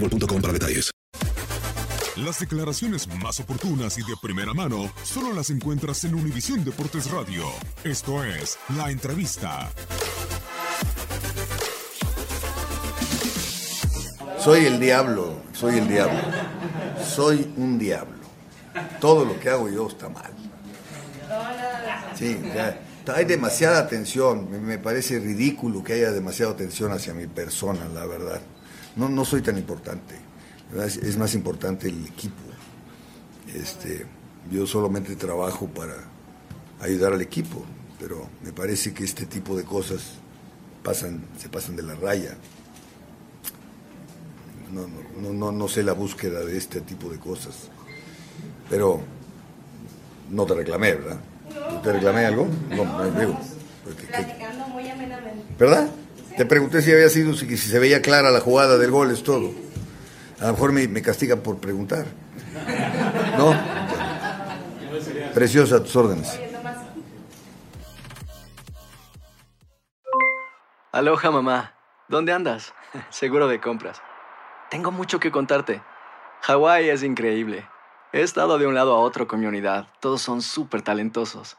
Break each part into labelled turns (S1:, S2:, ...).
S1: boostmobile.com para detalles.
S2: Las declaraciones más oportunas y de primera mano solo las encuentras en Univisión Deportes Radio. Esto es La Entrevista.
S3: Soy el diablo, soy el diablo. Soy un diablo. Todo lo que hago yo está mal. Sí, hay demasiada atención. Me, parece ridículo que haya demasiada atención hacia mi persona, la verdad. No, no soy tan importante. Es, más importante el equipo. Este, yo solamente trabajo para ayudar al equipo, pero me parece que este tipo de cosas pasan, se pasan de la raya. No, no, no, no, sé la búsqueda de este tipo de cosas. Pero no te reclamé, ¿verdad? ¿Te reclamé algo? No, no digo.
S4: Platicando muy amenamente.
S3: ¿Verdad? Te pregunté si había sido, si, si se veía clara la jugada del gol, es todo. A lo mejor me, me castigan por preguntar. ¿No? Preciosa, tus órdenes.
S5: Aloha mamá, ¿dónde andas? Seguro de compras. Tengo mucho que contarte. Hawái es increíble. He estado de un lado a otro con mi unidad. Todos son súper talentosos.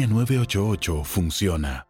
S6: línea 988 funciona.